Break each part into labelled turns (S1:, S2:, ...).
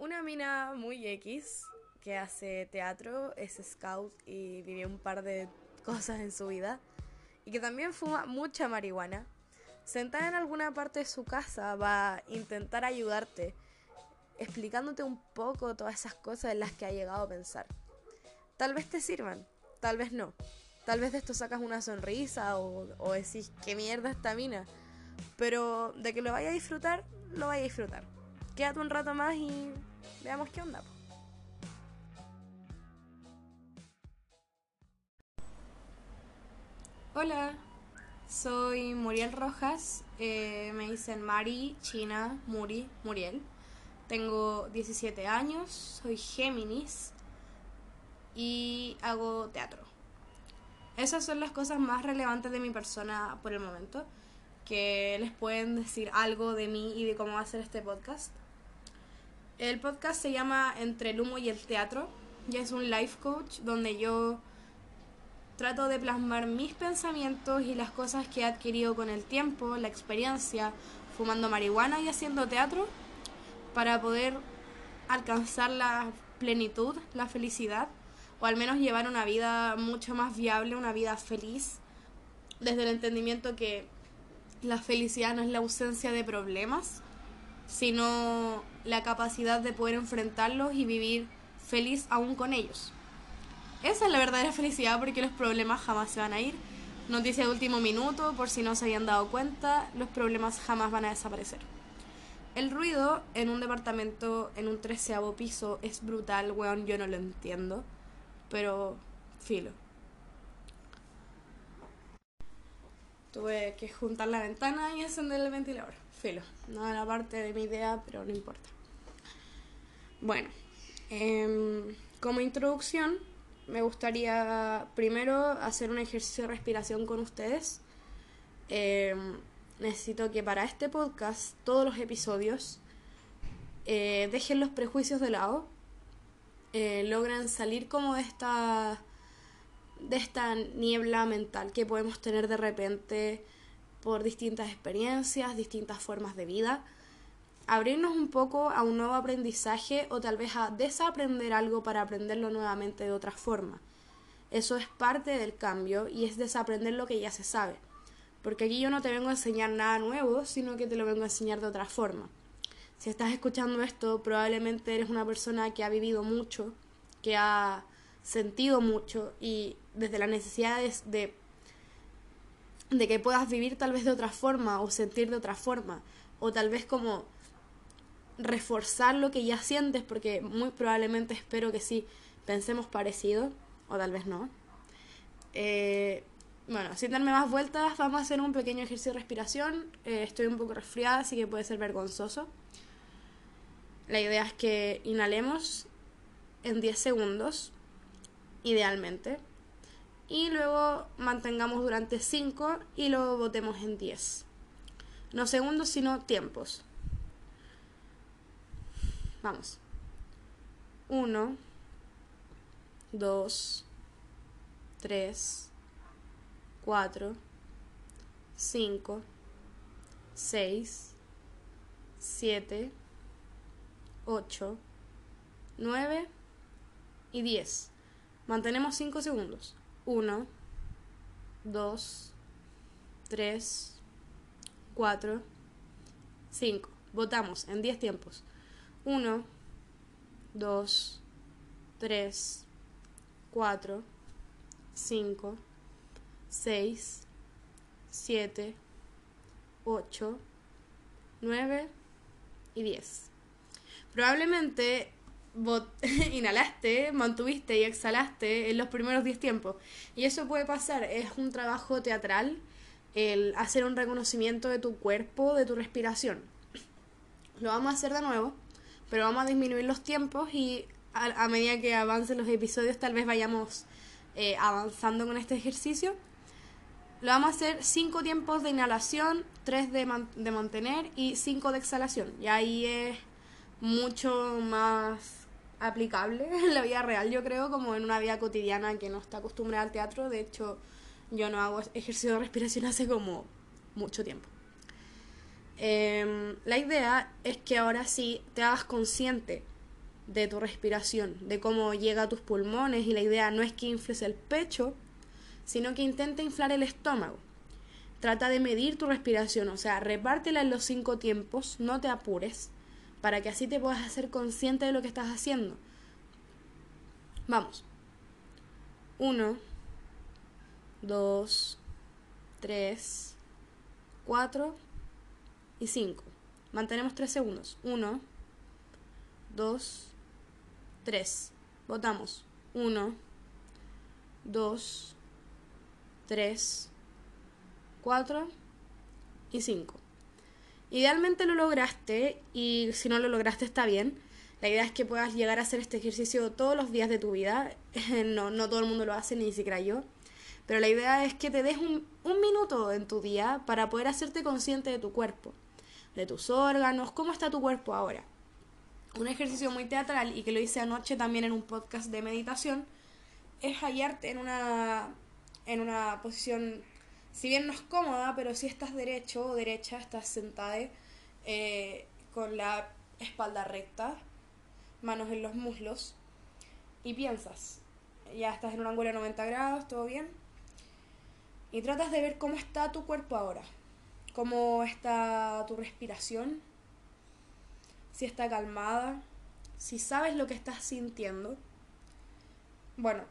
S1: una mina muy X que hace teatro, es scout y vive un par de cosas en su vida y que también fuma mucha marihuana, sentada en alguna parte de su casa va a intentar ayudarte, explicándote un poco todas esas cosas en las que ha llegado a pensar. Tal vez te sirvan, tal vez no. Tal vez de esto sacas una sonrisa o, o decís, qué mierda esta mina. Pero de que lo vaya a disfrutar, lo vaya a disfrutar. Quédate un rato más y veamos qué onda. Hola, soy Muriel Rojas, eh, me dicen Mari, China, Muri, Muriel. Tengo 17 años, soy Géminis y hago teatro. Esas son las cosas más relevantes de mi persona por el momento, que les pueden decir algo de mí y de cómo va a ser este podcast. El podcast se llama Entre el humo y el teatro. Y es un life coach donde yo trato de plasmar mis pensamientos y las cosas que he adquirido con el tiempo, la experiencia, fumando marihuana y haciendo teatro, para poder alcanzar la plenitud, la felicidad, o al menos llevar una vida mucho más viable, una vida feliz, desde el entendimiento que la felicidad no es la ausencia de problemas, sino la capacidad de poder enfrentarlos y vivir feliz aún con ellos. Esa es la verdadera felicidad porque los problemas jamás se van a ir. Noticia de último minuto, por si no se habían dado cuenta, los problemas jamás van a desaparecer. El ruido en un departamento en un treceavo piso es brutal, weón, yo no lo entiendo. Pero, filo. Tuve que juntar la ventana y encender el ventilador. Filo. No era parte de mi idea, pero no importa. Bueno, em, como introducción, me gustaría primero hacer un ejercicio de respiración con ustedes. Em, necesito que para este podcast, todos los episodios, eh, dejen los prejuicios de lado, eh, logren salir como de esta de esta niebla mental que podemos tener de repente por distintas experiencias, distintas formas de vida, abrirnos un poco a un nuevo aprendizaje o tal vez a desaprender algo para aprenderlo nuevamente de otra forma. Eso es parte del cambio y es desaprender lo que ya se sabe. Porque aquí yo no te vengo a enseñar nada nuevo, sino que te lo vengo a enseñar de otra forma. Si estás escuchando esto, probablemente eres una persona que ha vivido mucho, que ha sentido mucho y desde la necesidad de, de, que puedas vivir tal vez de otra forma o sentir de otra forma o tal vez como reforzar lo que ya sientes porque muy probablemente espero que sí pensemos parecido o tal vez no. Eh, bueno, sin darme más vueltas, vamos a hacer un pequeño ejercicio de respiración. Eh, estoy un poco resfriada, así que puede ser vergonzoso. La idea es que inhalemos en 10 segundos idealmente. Y luego mantengamos durante 5 y lo botemos en 10. No segundos, sino tiempos. Vamos. 1, 2, 3, 4, 5, 6, 7, 8, 9 y 10. Mantenemos 5 segundos. 1, 2, 3, 4, 5. Votamos en 10 tiempos. 1, 2, 3, 4, 5, 6, 7, 8, 9 y 10. Probablemente inhalaste, mantuviste y exhalaste en los primeros 10 tiempos. Y eso puede pasar, es un trabajo teatral el hacer un reconocimiento de tu cuerpo, de tu respiración. Lo vamos a hacer de nuevo, pero vamos a disminuir los tiempos y a, medida que avancen los episodios tal vez vayamos eh, avanzando con este ejercicio. Lo vamos a hacer 5 tiempos de inhalación, 3 de, de mantener y 5 de exhalación. Y ahí es mucho más aplicable en la vida real, yo creo, como en una vida cotidiana que no está acostumbrada al teatro. De hecho, yo no hago ejercicio de respiración hace como mucho tiempo. Em, la idea es que ahora sí te hagas consciente de tu respiración, de cómo llega a tus pulmones y la idea no es que infles el pecho, sino que intenta inflar el estómago. Trata de medir tu respiración, o sea, repártela en los cinco tiempos, no te apures, para que así te puedas hacer consciente de lo que estás haciendo. Vamos. Uno, dos, tres, cuatro y cinco. Mantenemos tres segundos. Uno, dos, tres. Votamos. Uno, dos, tres, cuatro y cinco. Idealmente lo lograste y si no lo lograste está bien. La idea es que puedas llegar a hacer este ejercicio todos los días de tu vida. no, no todo el mundo lo hace, ni siquiera yo. Pero la idea es que te des un, un minuto en tu día para poder hacerte consciente de tu cuerpo, de tus órganos, cómo está tu cuerpo ahora. Un ejercicio muy teatral y que lo hice anoche también en un podcast de meditación es hallarte en una, en una posición, si bien no es cómoda, pero si estás derecho o derecha, estás sentada eh, con la espalda recta, manos en los muslos y piensas, ya estás en un ángulo de 90 grados, todo bien, y tratas de ver cómo está tu cuerpo ahora, cómo está tu respiración, si está calmada, si sabes lo que estás sintiendo. Bueno,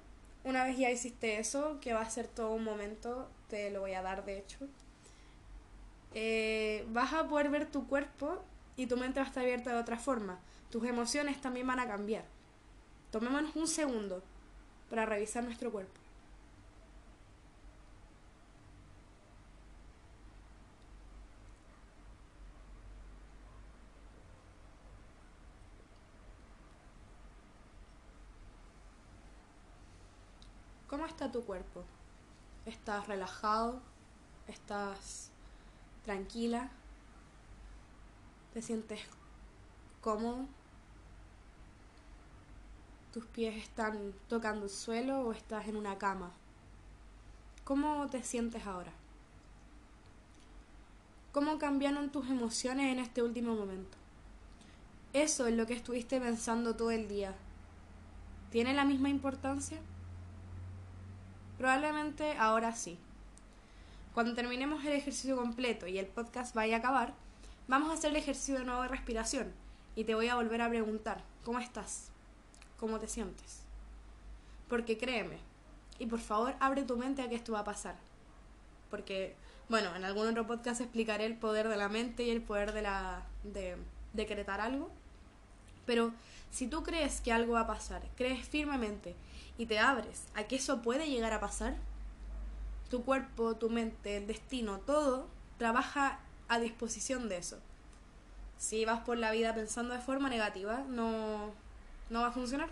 S1: una vez ya hiciste eso, que va a ser todo un momento, te lo voy a dar de hecho, eh, vas a poder ver tu cuerpo y tu mente va a estar abierta de otra forma. Tus emociones también van a cambiar. Tomémonos un segundo para revisar nuestro cuerpo. ¿Cómo está tu cuerpo? ¿Estás relajado? ¿Estás tranquila? ¿Te sientes cómodo? ¿Tus pies están tocando el suelo o estás en una cama? ¿Cómo te sientes ahora? ¿Cómo cambiaron tus emociones en este último momento? Eso es lo que estuviste pensando todo el día. ¿Tiene la misma importancia? Probablemente ahora sí. Cuando terminemos el ejercicio completo y el podcast vaya a acabar, vamos a hacer el ejercicio de nuevo de respiración y te voy a volver a preguntar, ¿cómo estás? ¿Cómo te sientes? Porque créeme, y por favor abre tu mente a que esto va a pasar. Porque, bueno, en algún otro podcast explicaré el poder de la mente y el poder de la de decretar algo. Pero si tú crees que algo va a pasar, crees firmemente y te abres a que eso puede llegar a pasar, tu cuerpo, tu mente, el destino, todo trabaja a disposición de eso. Si vas por la vida pensando de forma negativa, no, no va a funcionar.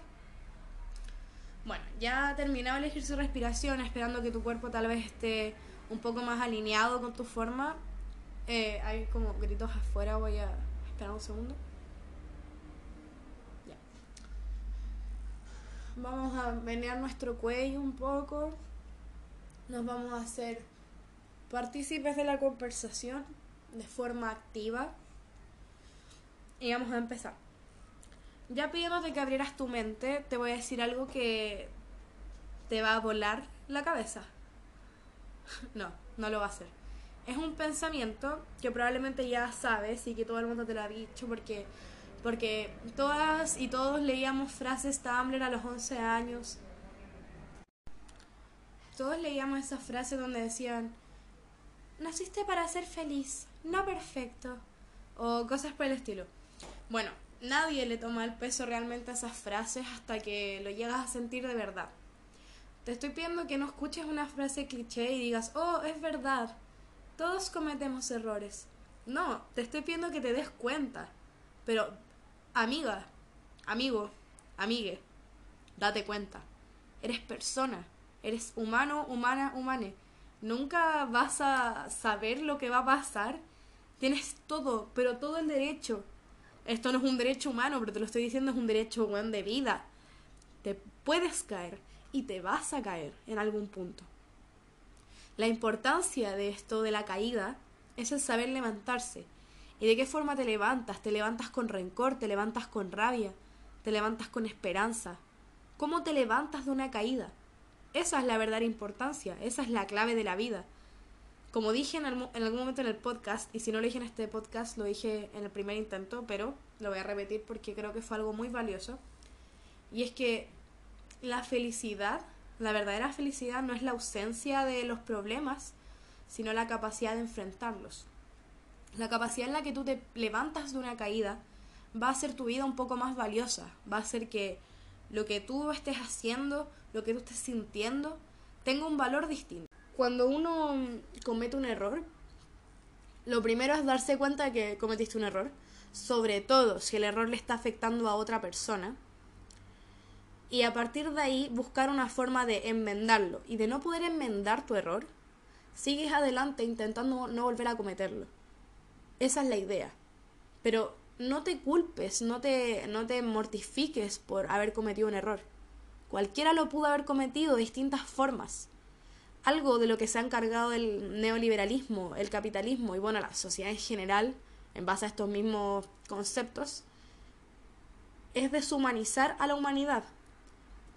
S1: Bueno, ya terminado el ejercicio de respiración, esperando que tu cuerpo tal vez esté un poco más alineado con tu forma. Eh, hay como gritos afuera, voy a esperar un segundo. Vamos a menear nuestro cuello un poco. Nos vamos a hacer partícipes de la conversación de forma activa. Y vamos a empezar. Ya pidiéndote que abrieras tu mente, te voy a decir algo que te va a volar la cabeza. No, no lo va a hacer. Es un pensamiento que probablemente ya sabes y que todo el mundo te lo ha dicho porque porque todas y todos leíamos frases Tumblr a los 11 años. Todos leíamos esas frases donde decían, naciste para ser feliz, no perfecto, o cosas por el estilo. Bueno, nadie le toma el peso realmente a esas frases hasta que lo llegas a sentir de verdad. Te estoy pidiendo que no escuches una frase cliché y digas, oh, es verdad, todos cometemos errores. No, te estoy pidiendo que te des cuenta, pero amiga, amigo, amigue, date cuenta. Eres persona, eres humano, humana, humane. Nunca vas a saber lo que va a pasar. Tienes todo, pero todo el derecho. Esto no es un derecho humano, pero te lo estoy diciendo, es un derecho humano de vida. Te puedes caer y te vas a caer en algún punto. La importancia de esto de la caída es el saber levantarse ¿Y de qué forma te levantas? ¿Te levantas con rencor? ¿Te levantas con rabia? te levantas con esperanza. ¿Cómo te levantas de una caída? Esa es la verdadera importancia, esa es la clave de la vida. Como dije en, algún momento en el podcast, y si no lo dije en este podcast, lo dije en el primer intento, pero lo voy a repetir porque creo que fue algo muy valioso. Y es que la felicidad, la verdadera felicidad no es la ausencia de los problemas, sino la capacidad de enfrentarlos. La capacidad en la que tú te levantas de una caída va a hacer tu vida un poco más valiosa, va a hacer que lo que tú estés haciendo, lo que tú estés sintiendo, tenga un valor distinto. Cuando uno comete un error, lo primero es darse cuenta de que cometiste un error, sobre todo si el error le está afectando a otra persona, y a partir de ahí buscar una forma de enmendarlo. Y de no poder enmendar tu error, sigues adelante intentando no volver a cometerlo. Esa es la idea. Pero no te culpes, no te, no te mortifiques por haber cometido un error. Cualquiera lo pudo haber cometido de distintas formas. Algo de lo que se ha encargado el neoliberalismo, el capitalismo y bueno, la sociedad en general, en base a estos mismos conceptos, es deshumanizar a la humanidad.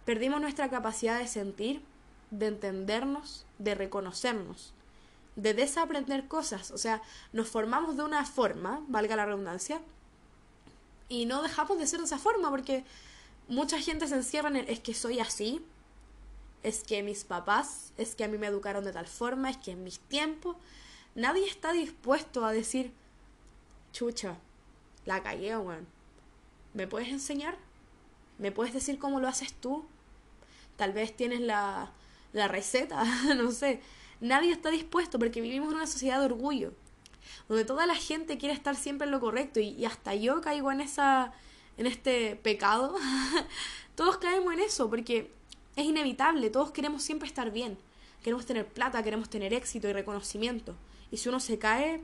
S1: Perdimos nuestra capacidad de sentir, de entendernos, de reconocernos, de desaprender cosas. O sea, nos formamos de una forma, valga la redundancia, y no dejamos de ser de esa forma porque mucha gente se encierra en el es que soy así, es que mis papás, es que a mí me educaron de tal forma, es que en mis tiempos nadie está dispuesto a decir, chucha, la cagué, weón. ¿Me puedes enseñar? ¿Me puedes decir cómo lo haces tú? Tal vez tienes la, la receta, no sé. Nadie está dispuesto porque vivimos en una sociedad de orgullo donde toda la gente quiere estar siempre en lo correcto y, hasta yo caigo en esa en este pecado. todos caemos en eso porque es inevitable, todos queremos siempre estar bien. Queremos tener plata, queremos tener éxito y reconocimiento. Y si uno se cae,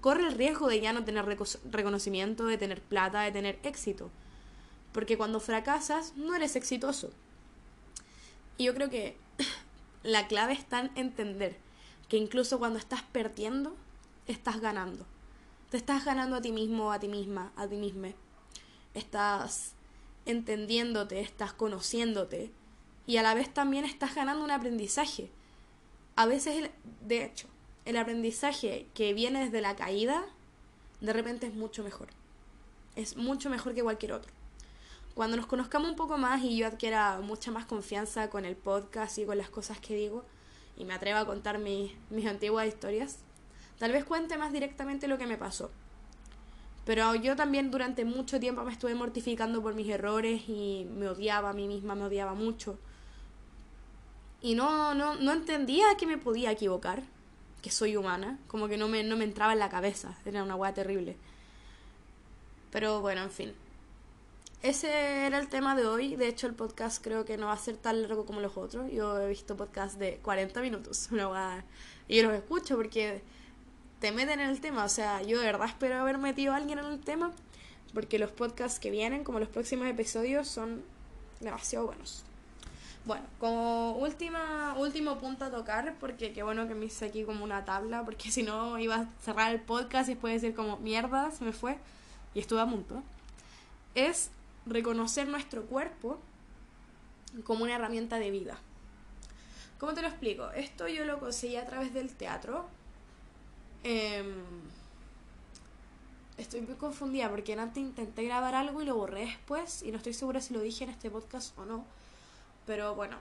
S1: corre el riesgo de ya no tener reconocimiento, de tener plata, de tener éxito. Porque cuando fracasas, no eres exitoso. Y yo creo que la clave está en entender que incluso cuando estás perdiendo, estás ganando. Te estás ganando a ti mismo, a ti misma, a ti misma. Estás entendiéndote, estás conociéndote y a la vez también estás ganando un aprendizaje. A veces, de hecho, el aprendizaje que viene desde la caída, de repente es mucho mejor. Es mucho mejor que cualquier otro. Cuando nos conozcamos un poco más y yo adquiera mucha más confianza con el podcast y con las cosas que digo y me atrevo a contar mis antiguas historias, Tal vez cuente más directamente lo que me pasó. Pero yo también durante mucho tiempo me estuve mortificando por mis errores y me odiaba a mí misma, me odiaba mucho. Y no, no, no entendía que me podía equivocar, que soy humana, como que no me, no me entraba en la cabeza, era una hueá terrible. Pero bueno, en fin. Ese era el tema de hoy. De hecho, el podcast creo que no va a ser tan largo como los otros. Yo he visto podcasts de 40 minutos. Una Y yo los escucho porque te meten en el tema. O sea, yo de verdad espero haber metido a alguien en el tema, porque los podcasts que vienen, como los próximos episodios, son demasiado buenos. Bueno, como última, último punto a tocar, porque qué bueno que me hice aquí como una tabla, porque si no iba a cerrar el podcast y después decir como mierda, se me fue, y estuve a punto, es reconocer nuestro cuerpo como una herramienta de vida. ¿Cómo te lo explico? Esto yo lo conseguí a través del teatro, Em, estoy muy confundida porque antes intenté grabar algo y lo borré después y no estoy segura si lo dije en este podcast o no. Pero bueno,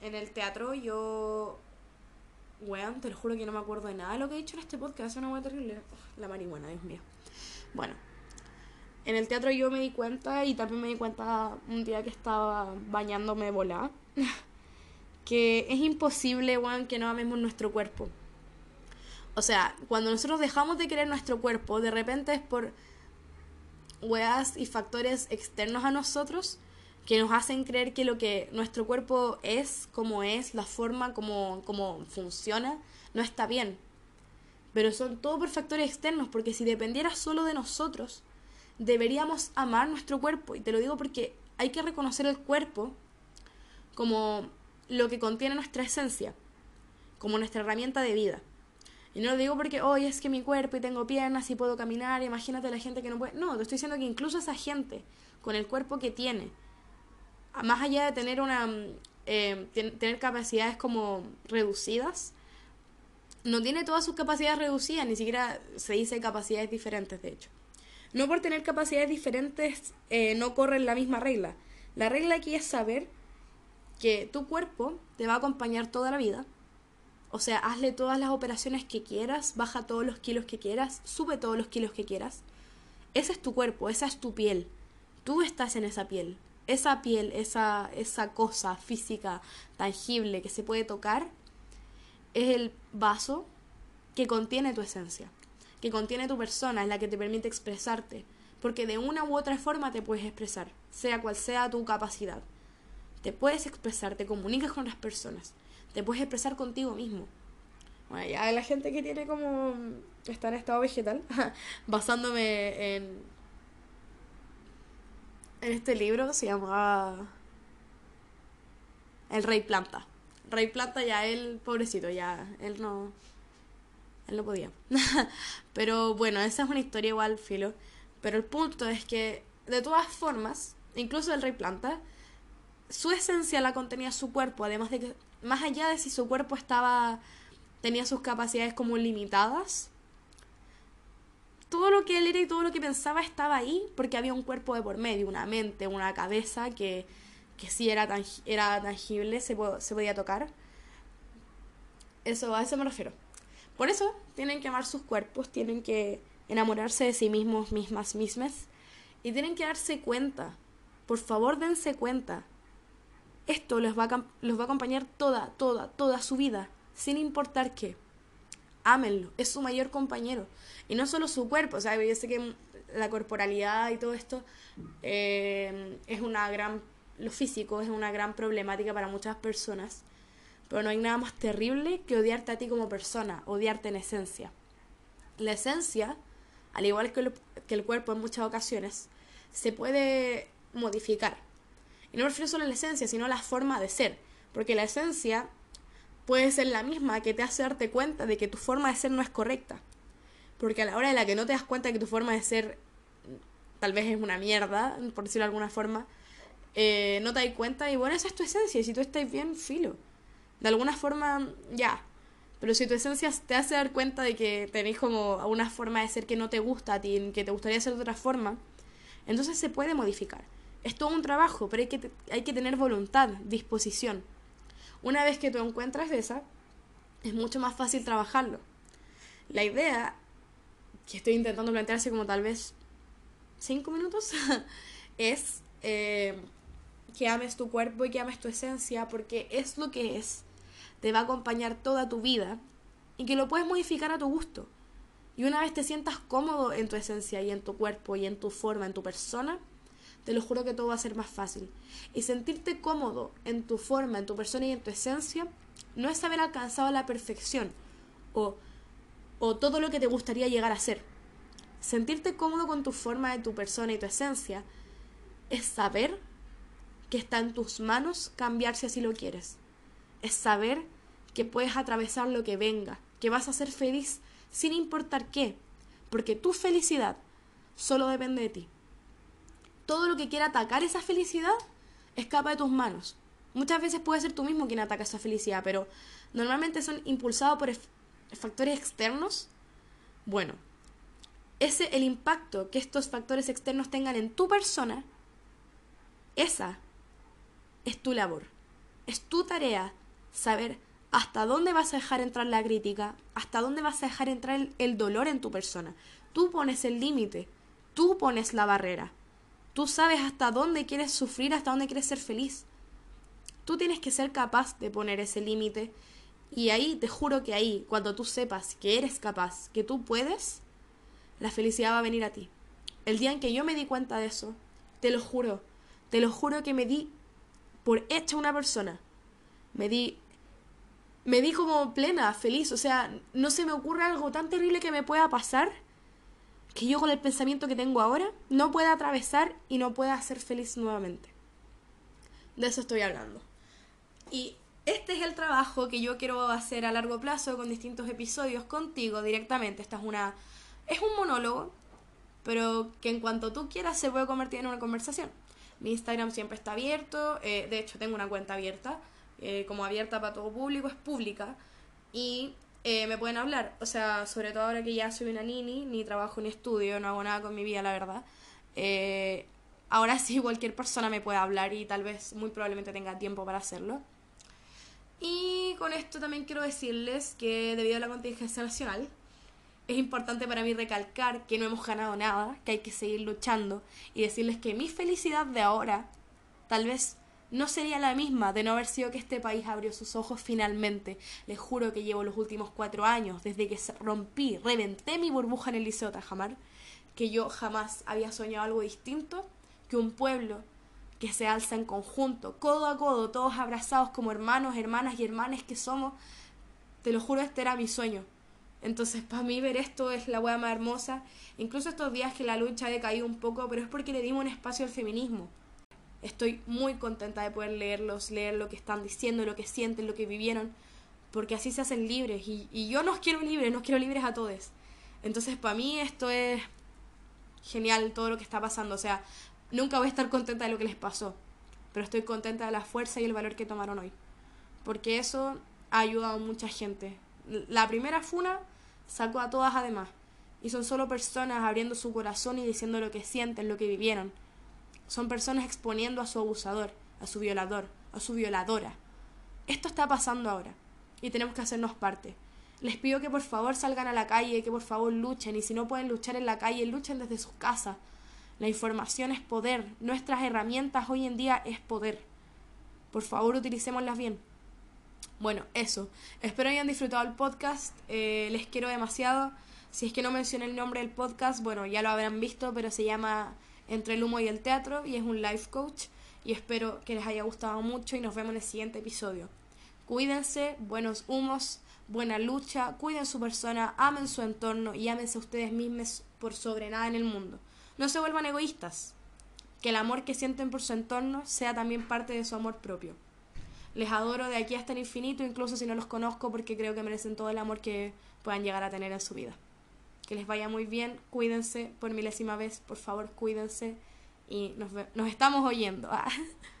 S1: en el teatro yo... Weón, te lo juro que no me acuerdo de nada de lo que he dicho en este podcast. Es una hueá terrible. la marihuana, Dios mío. Bueno, en el teatro yo me di cuenta y también me di cuenta un día que estaba bañándome volá que es imposible, weón, que no amemos nuestro cuerpo. O sea, cuando nosotros dejamos de querer nuestro cuerpo, de repente es por weas y factores externos a nosotros que nos hacen creer que lo que nuestro cuerpo es, como es, la forma como, como funciona, no está bien. Pero son todo por factores externos, porque si dependiera solo de nosotros, deberíamos amar nuestro cuerpo. Y te lo digo porque hay que reconocer el cuerpo como lo que contiene nuestra esencia, como nuestra herramienta de vida. Y no lo digo porque, hoy es que mi cuerpo y tengo piernas y puedo caminar, imagínate la gente que no puede. No, te estoy diciendo que incluso esa gente, con el cuerpo que tiene, más allá de tener una. Eh, tener capacidades como reducidas, no tiene todas sus capacidades reducidas, ni siquiera se dice capacidades diferentes, de hecho. No por tener capacidades diferentes eh, no corren la misma regla. La regla aquí es saber que tu cuerpo te va a acompañar toda la vida. O sea, hazle todas las operaciones que quieras, baja todos los kilos que quieras, sube todos los kilos que quieras. Ese es tu cuerpo, esa es tu piel. Tú estás en esa piel. Esa piel, esa, esa cosa física, tangible, que se puede tocar, es el vaso que contiene tu esencia, que contiene tu persona, es la que te permite expresarte, porque de una u otra forma te puedes expresar, sea cual sea tu capacidad. Te puedes expresar, te comunicas con las personas, te puedes expresar contigo mismo. Bueno, ya la gente que tiene como está en estado vegetal, basándome en en este libro se llama El Rey Planta. Rey Plata ya él, pobrecito, ya él no. Él no podía. Pero bueno, esa es una historia igual, filo. Pero el punto es que, de todas formas, incluso el Rey Planta, su esencia la contenía su cuerpo, además de que, más allá de si su cuerpo estaba. tenía sus capacidades como limitadas, todo lo que él era y todo lo que pensaba estaba ahí porque había un cuerpo de por medio, una mente, una cabeza que que sí era, era tangible, se, se podía tocar. Eso, a eso me refiero. Por eso tienen que amar sus cuerpos, tienen que enamorarse de sí mismos, mismas, mismas, y tienen que darse cuenta. Por favor, dense cuenta. Esto los va a, los va a acompañar toda, toda, toda su vida, sin importar qué. Ámenlo, es su mayor compañero. Y no solo su cuerpo, o sea, yo sé que la corporalidad y todo esto eh, es una gran lo físico es una gran problemática para muchas personas, pero no hay nada más terrible que odiarte a ti como persona, odiarte en esencia. La esencia, al igual que, el cuerpo en muchas ocasiones, se puede modificar. Y no me refiero solo a la esencia, sino a la forma de ser, porque la esencia puede ser la misma que te hace darte cuenta de que tu forma de ser no es correcta. Porque a la hora de la que no te das cuenta de que tu forma de ser tal vez es una mierda, por decirlo de alguna forma, eh, no te das cuenta y bueno, esa es tu esencia. Y si tú estás bien, filo. De alguna forma, ya. Pero si tu esencia te hace dar cuenta de que tenés como una forma de ser que no te gusta a que te gustaría hacer de otra forma, entonces se puede modificar. Es todo un trabajo, pero hay que, hay que tener voluntad, disposición. Una vez que tú encuentras esa, es mucho más fácil trabajarlo. La idea que estoy intentando plantearse como tal vez cinco minutos es eh, que ames tu cuerpo y que ames tu esencia, porque es lo que es, te va a acompañar toda tu vida y que lo puedes modificar a tu gusto. Y una vez te sientas cómodo en tu esencia y en tu cuerpo y en tu forma, en tu persona, te lo juro que todo va a ser más fácil. Y sentirte cómodo en tu forma, en tu persona y en tu esencia, no es haber alcanzado la perfección o, o todo lo que te gustaría llegar a ser. Sentirte cómodo con tu forma de tu persona y tu esencia es saber que está en tus manos cambiar si así lo quieres. Es saber que puedes atravesar lo que venga, que vas a ser feliz sin importar qué, porque tu felicidad solo depende de ti. Todo lo que quiera atacar esa felicidad escapa de tus manos. Muchas veces puede ser tú mismo quien ataca esa felicidad, pero normalmente son impulsados por factores externos. Bueno, ese el impacto que estos factores externos tengan en tu persona, esa es tu labor. Es tu tarea saber hasta dónde vas a dejar entrar la crítica, hasta dónde vas a dejar entrar el, dolor en tu persona. Tú pones el límite, tú pones la barrera. Tú sabes hasta dónde quieres sufrir, hasta dónde quieres ser feliz. Tú tienes que ser capaz de poner ese límite y ahí te juro que ahí, cuando tú sepas que eres capaz, que tú puedes, la felicidad va a venir a ti. El día en que yo me di cuenta de eso, te lo juro, te lo juro que me di por hecha una persona. Me di me di como plena, feliz, o sea, no se me ocurre algo tan terrible que me pueda pasar que yo con el pensamiento que tengo ahora no pueda atravesar y no pueda ser feliz nuevamente. De eso estoy hablando. Y este es el trabajo que yo quiero hacer a largo plazo con distintos episodios contigo directamente. Esta es una es un monólogo, pero que en cuanto tú quieras se puede convertir en una conversación. Mi Instagram siempre está abierto, eh, de hecho tengo una cuenta abierta, eh, como abierta para todo público, es pública, y eh, me pueden hablar, o sea, sobre todo ahora que ya soy una nini, ni trabajo ni estudio, no hago nada con mi vida, la verdad. ahora sí cualquier persona me puede hablar y tal vez muy probablemente tenga tiempo para hacerlo. Y con esto también quiero decirles que debido a la contingencia nacional, es importante para mí recalcar que no hemos ganado nada, que hay que seguir luchando y decirles que mi felicidad de ahora tal vez no sería la misma de no haber sido que este país abrió sus ojos finalmente. Les juro que llevo los últimos cuatro años, desde que rompí, reventé mi burbuja en el Liceo Tajamar, que yo jamás había soñado algo distinto que un pueblo que se alza en conjunto, codo a codo, todos abrazados como hermanos, hermanas y hermanes que somos. Te lo juro, este era mi sueño entonces, para mí ver esto es la hueá más hermosa. Incluso estos días que la lucha ha decaído un poco, pero es porque le dimos un espacio al feminismo. Estoy muy contenta de poder leerlos, leer lo que están diciendo, lo que sienten, lo que vivieron, porque así se hacen libres. Y, y yo nos quiero libres, nos quiero libres a todos. Entonces, para mí esto es genial todo lo que está pasando. O sea, nunca voy a estar contenta de lo que les pasó, pero estoy contenta de la fuerza y el valor que tomaron hoy. Porque eso ha ayudado a mucha gente la primera funa sacó a todas además. Y son solo personas abriendo su corazón y diciendo lo que sienten, lo que vivieron. Son personas exponiendo a su abusador, a su violador, a su violadora. Esto está pasando ahora y tenemos que hacernos parte. Les pido que por favor salgan a la calle, que por favor luchen y si no pueden luchar en la calle, luchen desde sus casas. La información es poder, nuestras herramientas hoy en día es poder. Por favor, utilicémoslas bien. Bueno, eso. Espero hayan disfrutado el podcast. Eh, les quiero demasiado. Si es que no mencioné el nombre del podcast, bueno, ya lo habrán visto, pero se llama Entre el humo y el teatro y es un life coach. Y espero que les haya gustado mucho y nos vemos en el siguiente episodio. Cuídense, buenos humos, buena lucha, cuiden su persona, amen su entorno y ámense ustedes mismos por sobre nada en el mundo. No se vuelvan egoístas. Que el amor que sienten por su entorno sea también parte de su amor propio. Les adoro de aquí hasta el infinito, incluso si no los conozco, porque creo que merecen todo el amor que puedan llegar a tener en su vida. Que les vaya muy bien, cuídense por milésima vez, por favor, cuídense y nos, nos estamos oyendo.